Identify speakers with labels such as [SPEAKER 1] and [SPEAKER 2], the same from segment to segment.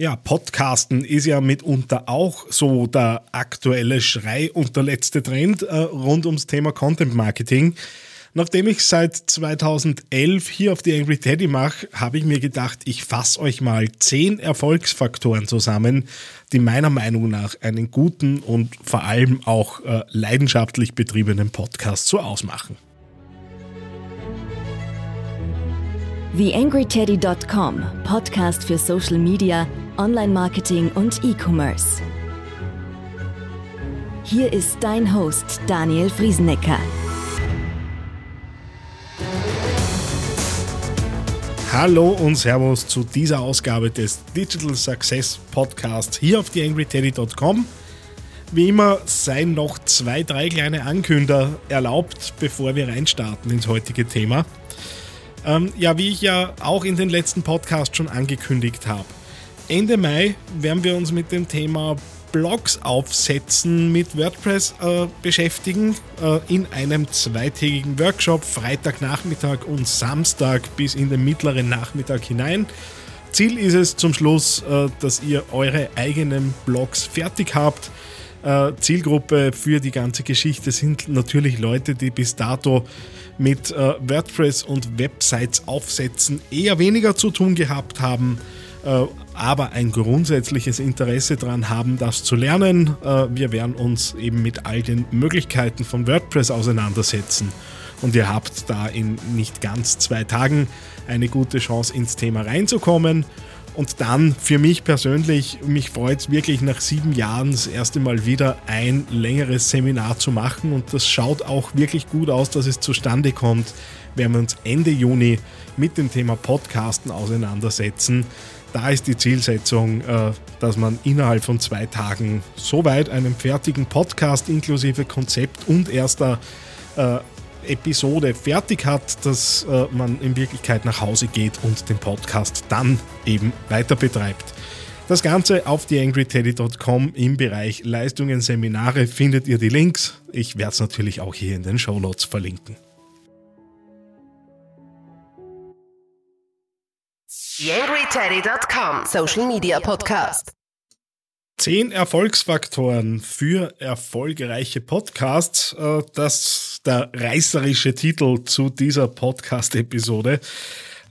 [SPEAKER 1] Ja, Podcasten ist ja mitunter auch so der aktuelle Schrei und der letzte Trend äh, rund ums Thema Content Marketing. Nachdem ich seit 2011 hier auf die Angry Teddy mache, habe ich mir gedacht, ich fasse euch mal zehn Erfolgsfaktoren zusammen, die meiner Meinung nach einen guten und vor allem auch äh, leidenschaftlich betriebenen Podcast so ausmachen.
[SPEAKER 2] TheAngryTeddy.com, Podcast für Social Media, Online-Marketing und E-Commerce. Hier ist dein Host Daniel Friesenecker.
[SPEAKER 1] Hallo und Servus zu dieser Ausgabe des Digital Success Podcasts hier auf TheAngryTeddy.com. Wie immer seien noch zwei, drei kleine Ankünder erlaubt, bevor wir reinstarten ins heutige Thema. Ähm, ja, wie ich ja auch in den letzten Podcasts schon angekündigt habe. Ende Mai werden wir uns mit dem Thema Blogs aufsetzen mit WordPress äh, beschäftigen äh, in einem zweitägigen Workshop, Freitagnachmittag und Samstag bis in den mittleren Nachmittag hinein. Ziel ist es zum Schluss, äh, dass ihr eure eigenen Blogs fertig habt. Äh, Zielgruppe für die ganze Geschichte sind natürlich Leute, die bis dato mit äh, WordPress und Websites aufsetzen eher weniger zu tun gehabt haben, äh, aber ein grundsätzliches Interesse daran haben, das zu lernen. Wir werden uns eben mit all den Möglichkeiten von WordPress auseinandersetzen. Und ihr habt da in nicht ganz zwei Tagen eine gute Chance ins Thema reinzukommen. Und dann für mich persönlich, mich freut es wirklich nach sieben Jahren das erste Mal wieder ein längeres Seminar zu machen. Und das schaut auch wirklich gut aus, dass es zustande kommt, werden wir uns Ende Juni mit dem Thema Podcasten auseinandersetzen. Da ist die Zielsetzung, äh, dass man innerhalb von zwei Tagen soweit einen fertigen Podcast inklusive Konzept und erster äh, Episode fertig hat, dass äh, man in Wirklichkeit nach Hause geht und den Podcast dann eben weiter betreibt. Das Ganze auf theangryteddy.com im Bereich Leistungen, Seminare findet ihr die Links. Ich werde es natürlich auch hier in den Show Notes verlinken.
[SPEAKER 3] TheAngryTeddy.com Social Media Podcast.
[SPEAKER 1] Zehn Erfolgsfaktoren für erfolgreiche Podcasts. Äh, das ist der reißerische Titel zu dieser Podcast-Episode.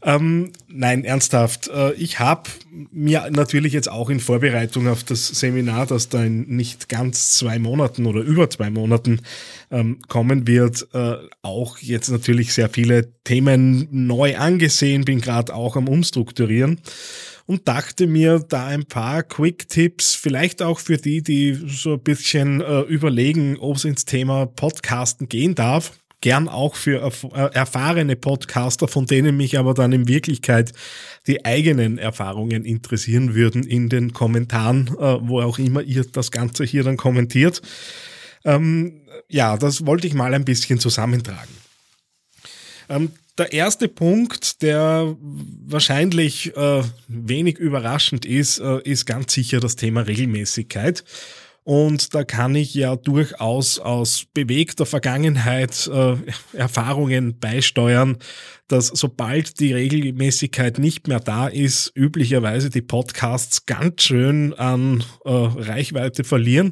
[SPEAKER 1] Ähm, nein, ernsthaft. Äh, ich habe mir natürlich jetzt auch in Vorbereitung auf das Seminar, das da in nicht ganz zwei Monaten oder über zwei Monaten ähm, kommen wird, äh, auch jetzt natürlich sehr viele Themen neu angesehen, bin gerade auch am Umstrukturieren und dachte mir da ein paar Quick-Tipps, vielleicht auch für die, die so ein bisschen äh, überlegen, ob es ins Thema Podcasten gehen darf. Gern auch für erf äh, erfahrene Podcaster, von denen mich aber dann in Wirklichkeit die eigenen Erfahrungen interessieren würden in den Kommentaren, äh, wo auch immer ihr das Ganze hier dann kommentiert. Ähm, ja, das wollte ich mal ein bisschen zusammentragen. Ähm, der erste Punkt, der wahrscheinlich äh, wenig überraschend ist, äh, ist ganz sicher das Thema Regelmäßigkeit. Und da kann ich ja durchaus aus bewegter Vergangenheit äh, Erfahrungen beisteuern, dass sobald die Regelmäßigkeit nicht mehr da ist, üblicherweise die Podcasts ganz schön an äh, Reichweite verlieren.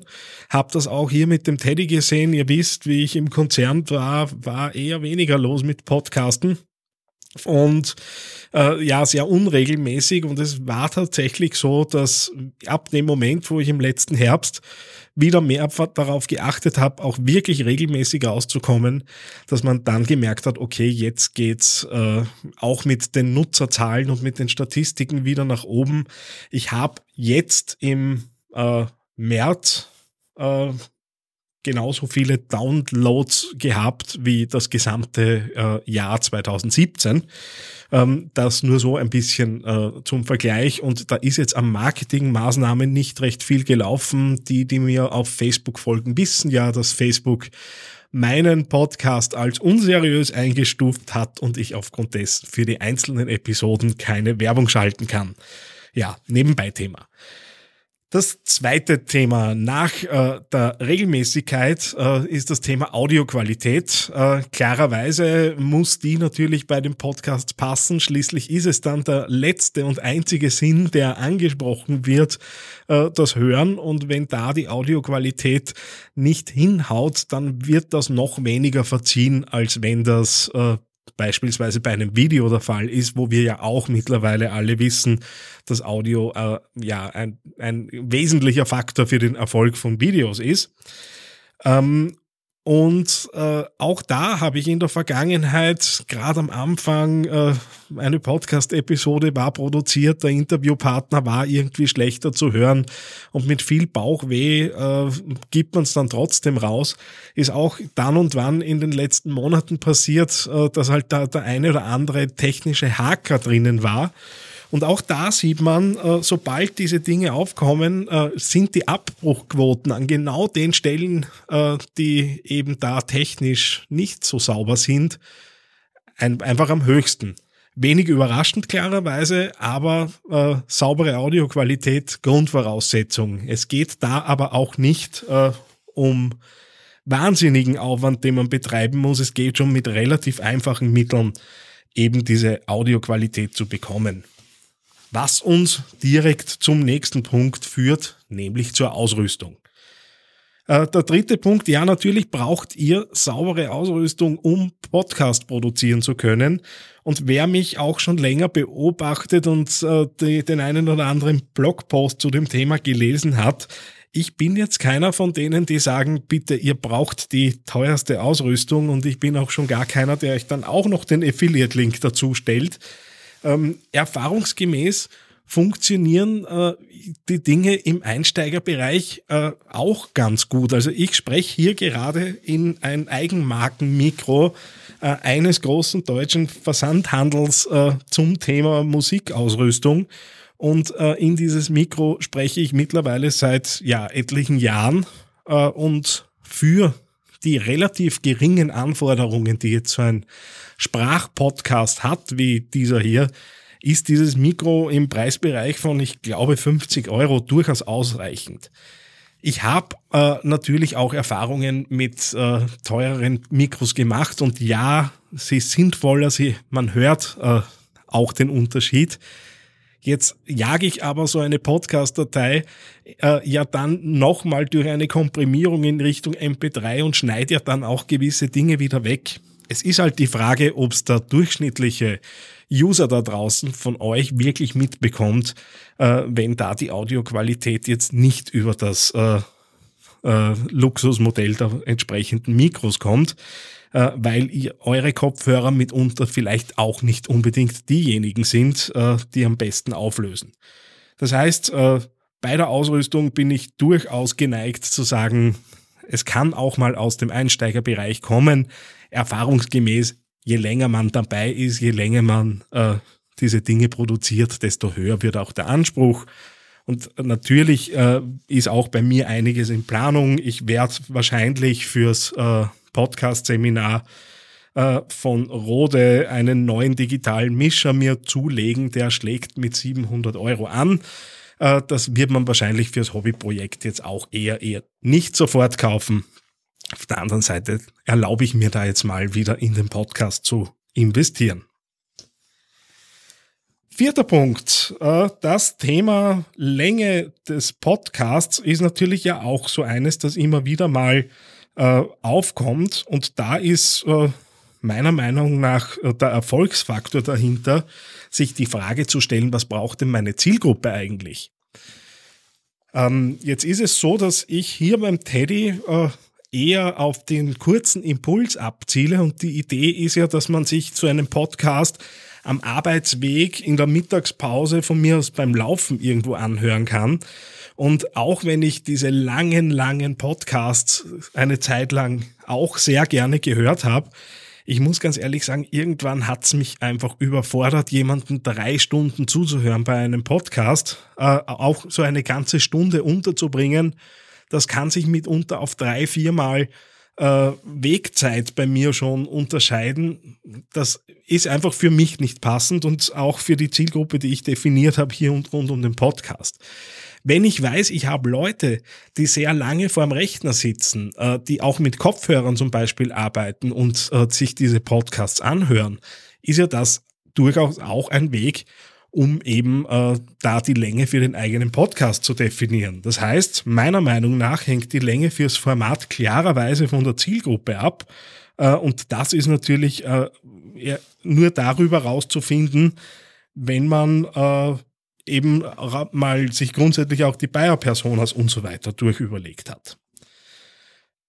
[SPEAKER 1] Hab das auch hier mit dem Teddy gesehen. Ihr wisst, wie ich im Konzern war, war eher weniger los mit Podcasten und äh, ja, sehr unregelmäßig. Und es war tatsächlich so, dass ab dem Moment, wo ich im letzten Herbst wieder mehr darauf geachtet habe, auch wirklich regelmäßig auszukommen, dass man dann gemerkt hat, okay, jetzt geht's äh, auch mit den Nutzerzahlen und mit den Statistiken wieder nach oben. Ich habe jetzt im äh, März äh, genauso viele Downloads gehabt wie das gesamte äh, Jahr 2017. Ähm, das nur so ein bisschen äh, zum Vergleich. Und da ist jetzt am Marketingmaßnahmen nicht recht viel gelaufen. Die, die mir auf Facebook folgen, wissen ja, dass Facebook meinen Podcast als unseriös eingestuft hat und ich aufgrund dessen für die einzelnen Episoden keine Werbung schalten kann. Ja, nebenbei Thema. Das zweite Thema nach äh, der Regelmäßigkeit äh, ist das Thema Audioqualität. Äh, klarerweise muss die natürlich bei dem Podcast passen. Schließlich ist es dann der letzte und einzige Sinn, der angesprochen wird, äh, das Hören. Und wenn da die Audioqualität nicht hinhaut, dann wird das noch weniger verziehen, als wenn das äh, beispielsweise bei einem Video der Fall ist, wo wir ja auch mittlerweile alle wissen, dass Audio äh, ja ein, ein wesentlicher Faktor für den Erfolg von Videos ist. Ähm, und äh, auch da habe ich in der Vergangenheit, gerade am Anfang, äh, eine Podcast-Episode war produziert, der Interviewpartner war irgendwie schlechter zu hören und mit viel Bauchweh äh, gibt man es dann trotzdem raus. Ist auch dann und wann in den letzten Monaten passiert, äh, dass halt da der eine oder andere technische Haker drinnen war. Und auch da sieht man, äh, sobald diese Dinge aufkommen, äh, sind die Abbruchquoten an genau den Stellen, äh, die eben da technisch nicht so sauber sind, einfach am höchsten. Wenig überraschend klarerweise, aber saubere Audioqualität Grundvoraussetzung. Es geht da aber auch nicht um wahnsinnigen Aufwand, den man betreiben muss. Es geht schon mit relativ einfachen Mitteln eben diese Audioqualität zu bekommen. Was uns direkt zum nächsten Punkt führt, nämlich zur Ausrüstung. Äh, der dritte Punkt, ja, natürlich braucht ihr saubere Ausrüstung, um Podcast produzieren zu können. Und wer mich auch schon länger beobachtet und äh, die, den einen oder anderen Blogpost zu dem Thema gelesen hat, ich bin jetzt keiner von denen, die sagen, bitte, ihr braucht die teuerste Ausrüstung und ich bin auch schon gar keiner, der euch dann auch noch den Affiliate-Link dazu stellt. Ähm, erfahrungsgemäß funktionieren äh, die Dinge im Einsteigerbereich äh, auch ganz gut. Also ich spreche hier gerade in ein Eigenmarkenmikro äh, eines großen deutschen Versandhandels äh, zum Thema Musikausrüstung. Und äh, in dieses Mikro spreche ich mittlerweile seit ja, etlichen Jahren äh, und für die relativ geringen Anforderungen, die jetzt so ein Sprachpodcast hat, wie dieser hier, ist dieses Mikro im Preisbereich von, ich glaube, 50 Euro durchaus ausreichend. Ich habe äh, natürlich auch Erfahrungen mit äh, teureren Mikros gemacht und ja, sie sind voller, sie, man hört äh, auch den Unterschied. Jetzt jage ich aber so eine Podcast-Datei äh, ja dann nochmal durch eine Komprimierung in Richtung MP3 und schneide ja dann auch gewisse Dinge wieder weg. Es ist halt die Frage, ob es der durchschnittliche User da draußen von euch wirklich mitbekommt, äh, wenn da die Audioqualität jetzt nicht über das äh, äh, Luxusmodell der entsprechenden Mikros kommt, äh, weil ihr eure Kopfhörer mitunter vielleicht auch nicht unbedingt diejenigen sind, äh, die am besten auflösen. Das heißt, äh, bei der Ausrüstung bin ich durchaus geneigt zu sagen, es kann auch mal aus dem Einsteigerbereich kommen. Erfahrungsgemäß, je länger man dabei ist, je länger man äh, diese Dinge produziert, desto höher wird auch der Anspruch. Und natürlich äh, ist auch bei mir einiges in Planung. Ich werde wahrscheinlich fürs äh, Podcast-Seminar äh, von Rode einen neuen digitalen Mischer mir zulegen. Der schlägt mit 700 Euro an. Äh, das wird man wahrscheinlich fürs Hobbyprojekt jetzt auch eher, eher nicht sofort kaufen. Auf der anderen Seite erlaube ich mir da jetzt mal wieder in den Podcast zu investieren. Vierter Punkt. Äh, das Thema Länge des Podcasts ist natürlich ja auch so eines, das immer wieder mal äh, aufkommt. Und da ist meiner Meinung nach der Erfolgsfaktor dahinter, sich die Frage zu stellen, was braucht denn meine Zielgruppe eigentlich? Ähm, jetzt ist es so, dass ich hier beim Teddy äh, eher auf den kurzen Impuls abziele und die Idee ist ja, dass man sich zu einem Podcast am Arbeitsweg in der Mittagspause von mir aus beim Laufen irgendwo anhören kann. Und auch wenn ich diese langen, langen Podcasts eine Zeit lang auch sehr gerne gehört habe, ich muss ganz ehrlich sagen, irgendwann hat's mich einfach überfordert, jemanden drei Stunden zuzuhören bei einem Podcast, äh, auch so eine ganze Stunde unterzubringen. Das kann sich mitunter auf drei, viermal äh, Wegzeit bei mir schon unterscheiden. Das ist einfach für mich nicht passend und auch für die Zielgruppe, die ich definiert habe hier und rund um den Podcast. Wenn ich weiß, ich habe Leute, die sehr lange vorm Rechner sitzen, äh, die auch mit Kopfhörern zum Beispiel arbeiten und äh, sich diese Podcasts anhören, ist ja das durchaus auch ein Weg, um eben äh, da die Länge für den eigenen Podcast zu definieren. Das heißt, meiner Meinung nach hängt die Länge fürs Format klarerweise von der Zielgruppe ab. Äh, und das ist natürlich äh, nur darüber rauszufinden, wenn man äh, eben mal sich grundsätzlich auch die Bayer-Personas und so weiter durchüberlegt hat.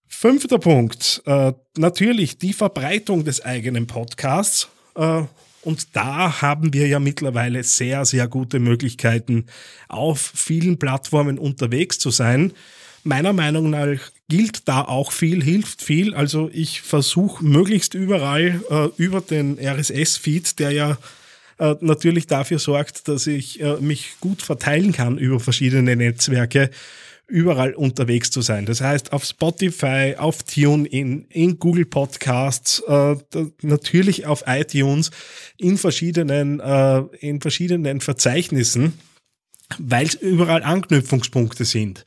[SPEAKER 1] Fünfter Punkt, äh, natürlich die Verbreitung des eigenen Podcasts. Äh, und da haben wir ja mittlerweile sehr, sehr gute Möglichkeiten, auf vielen Plattformen unterwegs zu sein. Meiner Meinung nach gilt da auch viel, hilft viel. Also ich versuche möglichst überall äh, über den RSS-Feed, der ja äh, natürlich dafür sorgt, dass ich äh, mich gut verteilen kann über verschiedene Netzwerke, überall unterwegs zu sein. Das heißt, auf Spotify, auf TuneIn, in Google Podcasts, äh, natürlich auf iTunes, in verschiedenen, äh, in verschiedenen Verzeichnissen, weil es überall Anknüpfungspunkte sind.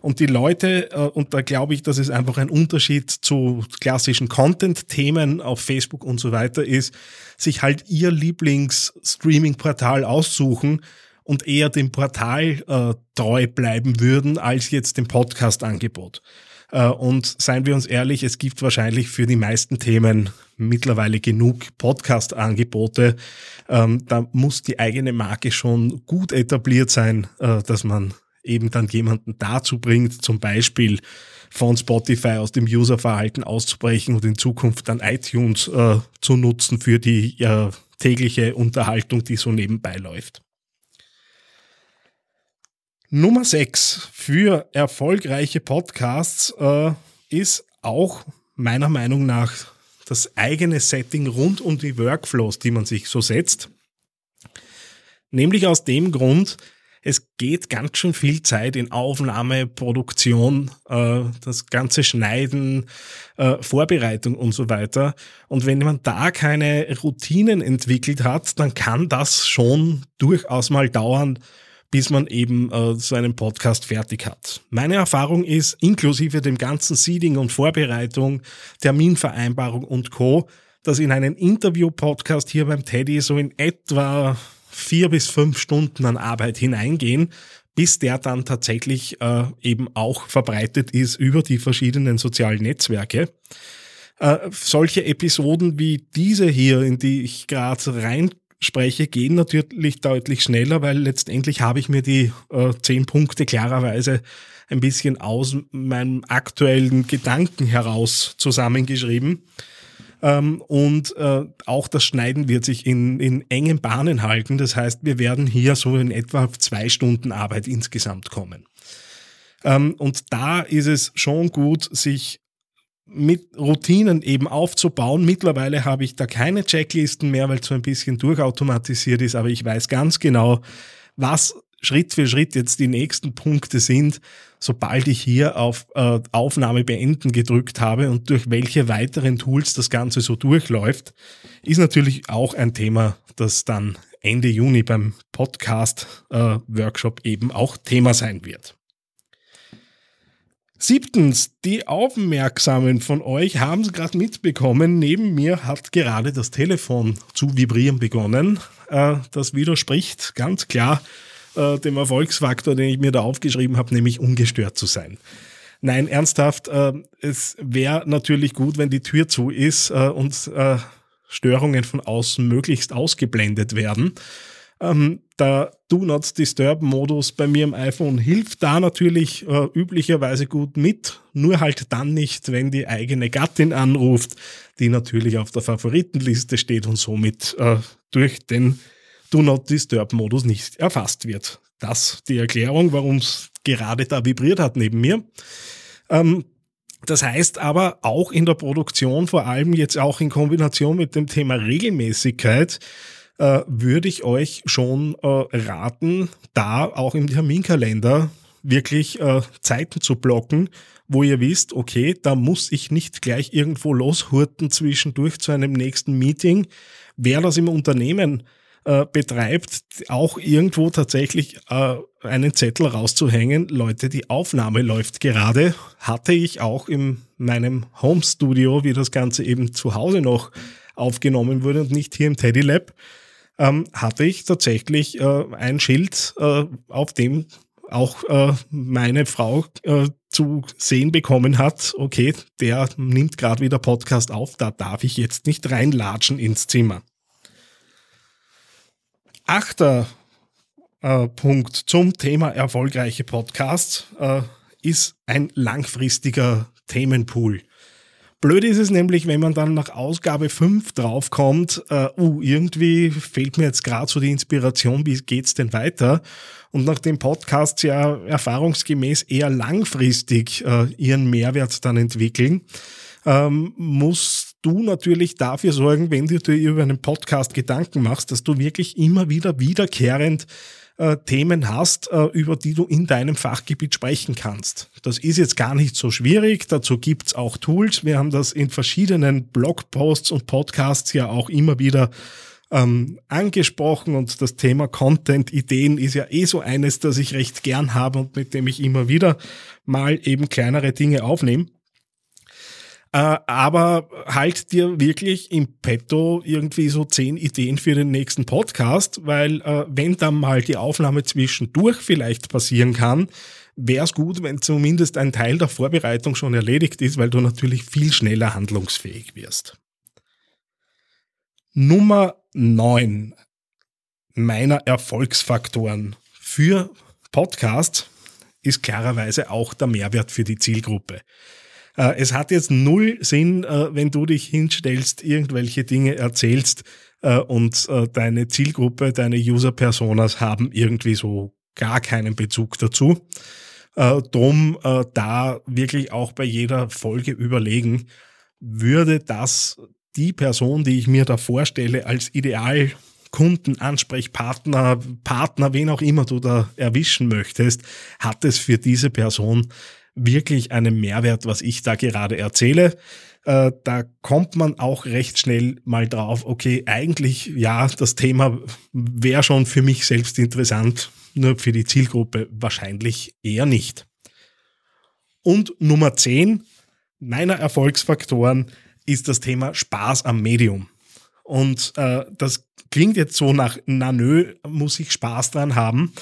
[SPEAKER 1] Und die Leute, äh, und da glaube ich, dass es einfach ein Unterschied zu klassischen Content-Themen auf Facebook und so weiter ist, sich halt ihr Lieblings-Streaming-Portal aussuchen, und eher dem Portal äh, treu bleiben würden als jetzt dem Podcast-Angebot. Äh, und seien wir uns ehrlich, es gibt wahrscheinlich für die meisten Themen mittlerweile genug Podcast-Angebote. Ähm, da muss die eigene Marke schon gut etabliert sein, äh, dass man eben dann jemanden dazu bringt, zum Beispiel von Spotify aus dem Userverhalten auszubrechen und in Zukunft dann iTunes äh, zu nutzen für die tägliche Unterhaltung, die so nebenbei läuft. Nummer 6 für erfolgreiche Podcasts äh, ist auch meiner Meinung nach das eigene Setting rund um die Workflows, die man sich so setzt. Nämlich aus dem Grund, es geht ganz schön viel Zeit in Aufnahme, Produktion, äh, das ganze Schneiden, äh, Vorbereitung und so weiter. Und wenn man da keine Routinen entwickelt hat, dann kann das schon durchaus mal dauern, bis man eben äh, so einen Podcast fertig hat. Meine Erfahrung ist, inklusive dem ganzen Seeding und Vorbereitung, Terminvereinbarung und Co., dass in einen Interview-Podcast hier beim Teddy so in etwa vier bis fünf Stunden an Arbeit hineingehen, bis der dann tatsächlich äh, eben auch verbreitet ist über die verschiedenen sozialen Netzwerke. Äh, solche Episoden wie diese hier, in die ich gerade rein spreche, gehen natürlich deutlich schneller, weil letztendlich habe ich mir die äh, zehn Punkte klarerweise ein bisschen aus meinem aktuellen Gedanken heraus zusammengeschrieben. Ähm, und äh, auch das Schneiden wird sich in, in engen Bahnen halten. Das heißt, wir werden hier so in etwa zwei Stunden Arbeit insgesamt kommen. Ähm, und da ist es schon gut, sich mit Routinen eben aufzubauen. Mittlerweile habe ich da keine Checklisten mehr, weil es so ein bisschen durchautomatisiert ist, aber ich weiß ganz genau, was Schritt für Schritt jetzt die nächsten Punkte sind, sobald ich hier auf äh, Aufnahme beenden gedrückt habe und durch welche weiteren Tools das Ganze so durchläuft, ist natürlich auch ein Thema, das dann Ende Juni beim Podcast-Workshop äh, eben auch Thema sein wird. Siebtens, die Aufmerksamen von euch haben es gerade mitbekommen. Neben mir hat gerade das Telefon zu vibrieren begonnen. Äh, das widerspricht ganz klar äh, dem Erfolgsfaktor, den ich mir da aufgeschrieben habe, nämlich ungestört zu sein. Nein, ernsthaft, äh, es wäre natürlich gut, wenn die Tür zu ist und Störungen von außen möglichst ausgeblendet werden. Ähm, der Do Not Disturb Modus bei mir im iPhone hilft da natürlich äh, üblicherweise gut mit, nur halt dann nicht, wenn die eigene Gattin anruft, die natürlich auf der Favoritenliste steht und somit äh, durch den Do Not Disturb Modus nicht erfasst wird. Das die Erklärung, warum es gerade da vibriert hat neben mir. Ähm, das heißt aber auch in der Produktion, vor allem jetzt auch in Kombination mit dem Thema Regelmäßigkeit, äh, würde ich euch schon äh, raten, da auch im Terminkalender wirklich äh, Zeiten zu blocken, wo ihr wisst, okay, da muss ich nicht gleich irgendwo loshurten zwischendurch zu einem nächsten Meeting. Wer das im Unternehmen äh, betreibt, auch irgendwo tatsächlich äh, einen Zettel rauszuhängen, Leute, die Aufnahme läuft gerade, hatte ich auch in meinem Home Studio, wie das Ganze eben zu Hause noch aufgenommen wurde und nicht hier im Teddy Lab, ähm, hatte ich tatsächlich äh, ein Schild, äh, auf dem auch äh, meine Frau äh, zu sehen bekommen hat, okay, der nimmt gerade wieder Podcast auf, da darf ich jetzt nicht reinlatschen ins Zimmer. Achter äh, Punkt zum Thema erfolgreiche Podcasts äh, ist ein langfristiger Themenpool. Blöd ist es nämlich, wenn man dann nach Ausgabe 5 draufkommt, äh, uh, irgendwie fehlt mir jetzt gerade so die Inspiration, wie geht's denn weiter? Und nachdem Podcasts ja erfahrungsgemäß eher langfristig äh, ihren Mehrwert dann entwickeln, ähm, musst du natürlich dafür sorgen, wenn du dir über einen Podcast Gedanken machst, dass du wirklich immer wieder wiederkehrend äh, Themen hast, äh, über die du in deinem Fachgebiet sprechen kannst. Das ist jetzt gar nicht so schwierig. Dazu gibt's auch Tools. Wir haben das in verschiedenen Blogposts und Podcasts ja auch immer wieder ähm, angesprochen und das Thema Content-Ideen ist ja eh so eines, das ich recht gern habe und mit dem ich immer wieder mal eben kleinere Dinge aufnehme. Äh, aber halt dir wirklich im Petto irgendwie so zehn Ideen für den nächsten Podcast, weil äh, wenn dann mal die Aufnahme zwischendurch vielleicht passieren kann, wäre es gut, wenn zumindest ein Teil der Vorbereitung schon erledigt ist, weil du natürlich viel schneller handlungsfähig wirst. Nummer neun meiner Erfolgsfaktoren für Podcast ist klarerweise auch der Mehrwert für die Zielgruppe. Äh, es hat jetzt null Sinn, äh, wenn du dich hinstellst, irgendwelche Dinge erzählst äh, und deine Zielgruppe, deine User-Personas haben irgendwie so gar keinen Bezug dazu. Drum da wirklich auch bei jeder Folge überlegen, würde das die Person, die ich mir da vorstelle, als Ideal Kunden, Ansprechpartner, Partner, wen auch immer du da erwischen möchtest, hat es für diese Person wirklich einen Mehrwert, was ich da gerade erzähle. Äh, da kommt man auch recht schnell mal drauf, okay, eigentlich ja, das Thema wäre schon für mich selbst interessant, nur für die Zielgruppe wahrscheinlich eher nicht. Und Nummer 10 meiner Erfolgsfaktoren ist das Thema Spaß am Medium. Und äh, das klingt jetzt so nach, na nö, muss ich Spaß dran haben.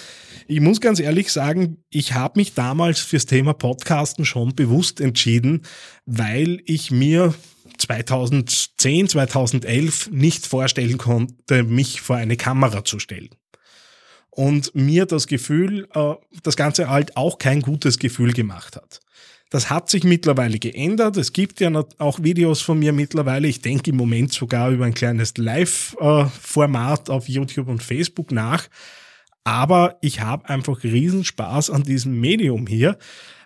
[SPEAKER 1] Ich muss ganz ehrlich sagen, ich habe mich damals fürs Thema Podcasten schon bewusst entschieden, weil ich mir 2010, 2011 nicht vorstellen konnte, mich vor eine Kamera zu stellen. Und mir das Gefühl, äh, das Ganze halt auch kein gutes Gefühl gemacht hat. Das hat sich mittlerweile geändert. Es gibt ja auch Videos von mir mittlerweile. Ich denke im Moment sogar über ein kleines Live-Format auf YouTube und Facebook nach. Aber ich habe einfach Riesenspaß an diesem Medium hier,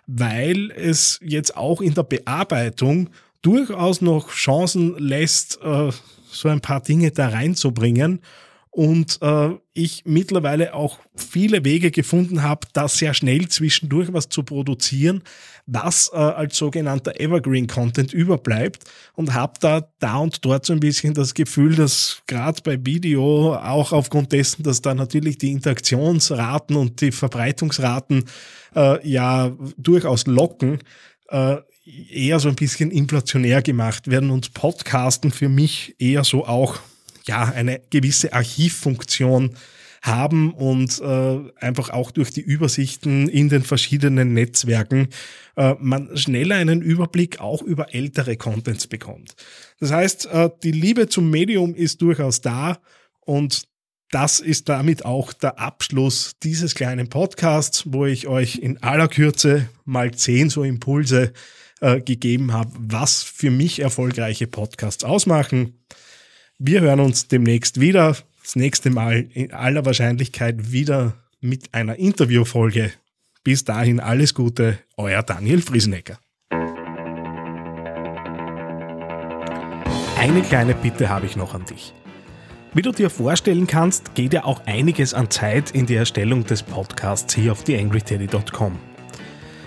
[SPEAKER 1] weil es jetzt auch in der Bearbeitung durchaus noch Chancen lässt, äh, so ein paar Dinge da reinzubringen und äh, ich mittlerweile auch viele Wege gefunden habe, da sehr schnell zwischendurch was zu produzieren, was äh, als sogenannter Evergreen Content überbleibt. Und habe da da und dort so ein bisschen das Gefühl, dass gerade bei Video auch aufgrund dessen, dass da natürlich die Interaktionsraten und die Verbreitungsraten äh, ja durchaus locken, äh, eher so ein bisschen inflationär gemacht werden und Podcasten für mich eher so auch ja, eine gewisse Archivfunktion haben und äh, einfach auch durch die Übersichten in den verschiedenen Netzwerken äh, man schneller einen Überblick auch über ältere Contents bekommt. Das heißt, äh, die Liebe zum Medium ist durchaus da und das ist damit auch der Abschluss dieses kleinen Podcasts, wo ich euch in aller Kürze mal zehn so Impulse äh, gegeben habe, was für mich erfolgreiche Podcasts ausmachen. Wir hören uns demnächst wieder. Das nächste Mal in aller Wahrscheinlichkeit wieder mit einer Interviewfolge. Bis dahin alles Gute, euer Daniel Friesenecker. Eine kleine Bitte habe ich noch an dich. Wie du dir vorstellen kannst, geht ja auch einiges an Zeit in die Erstellung des Podcasts hier auf theangryteddy.com.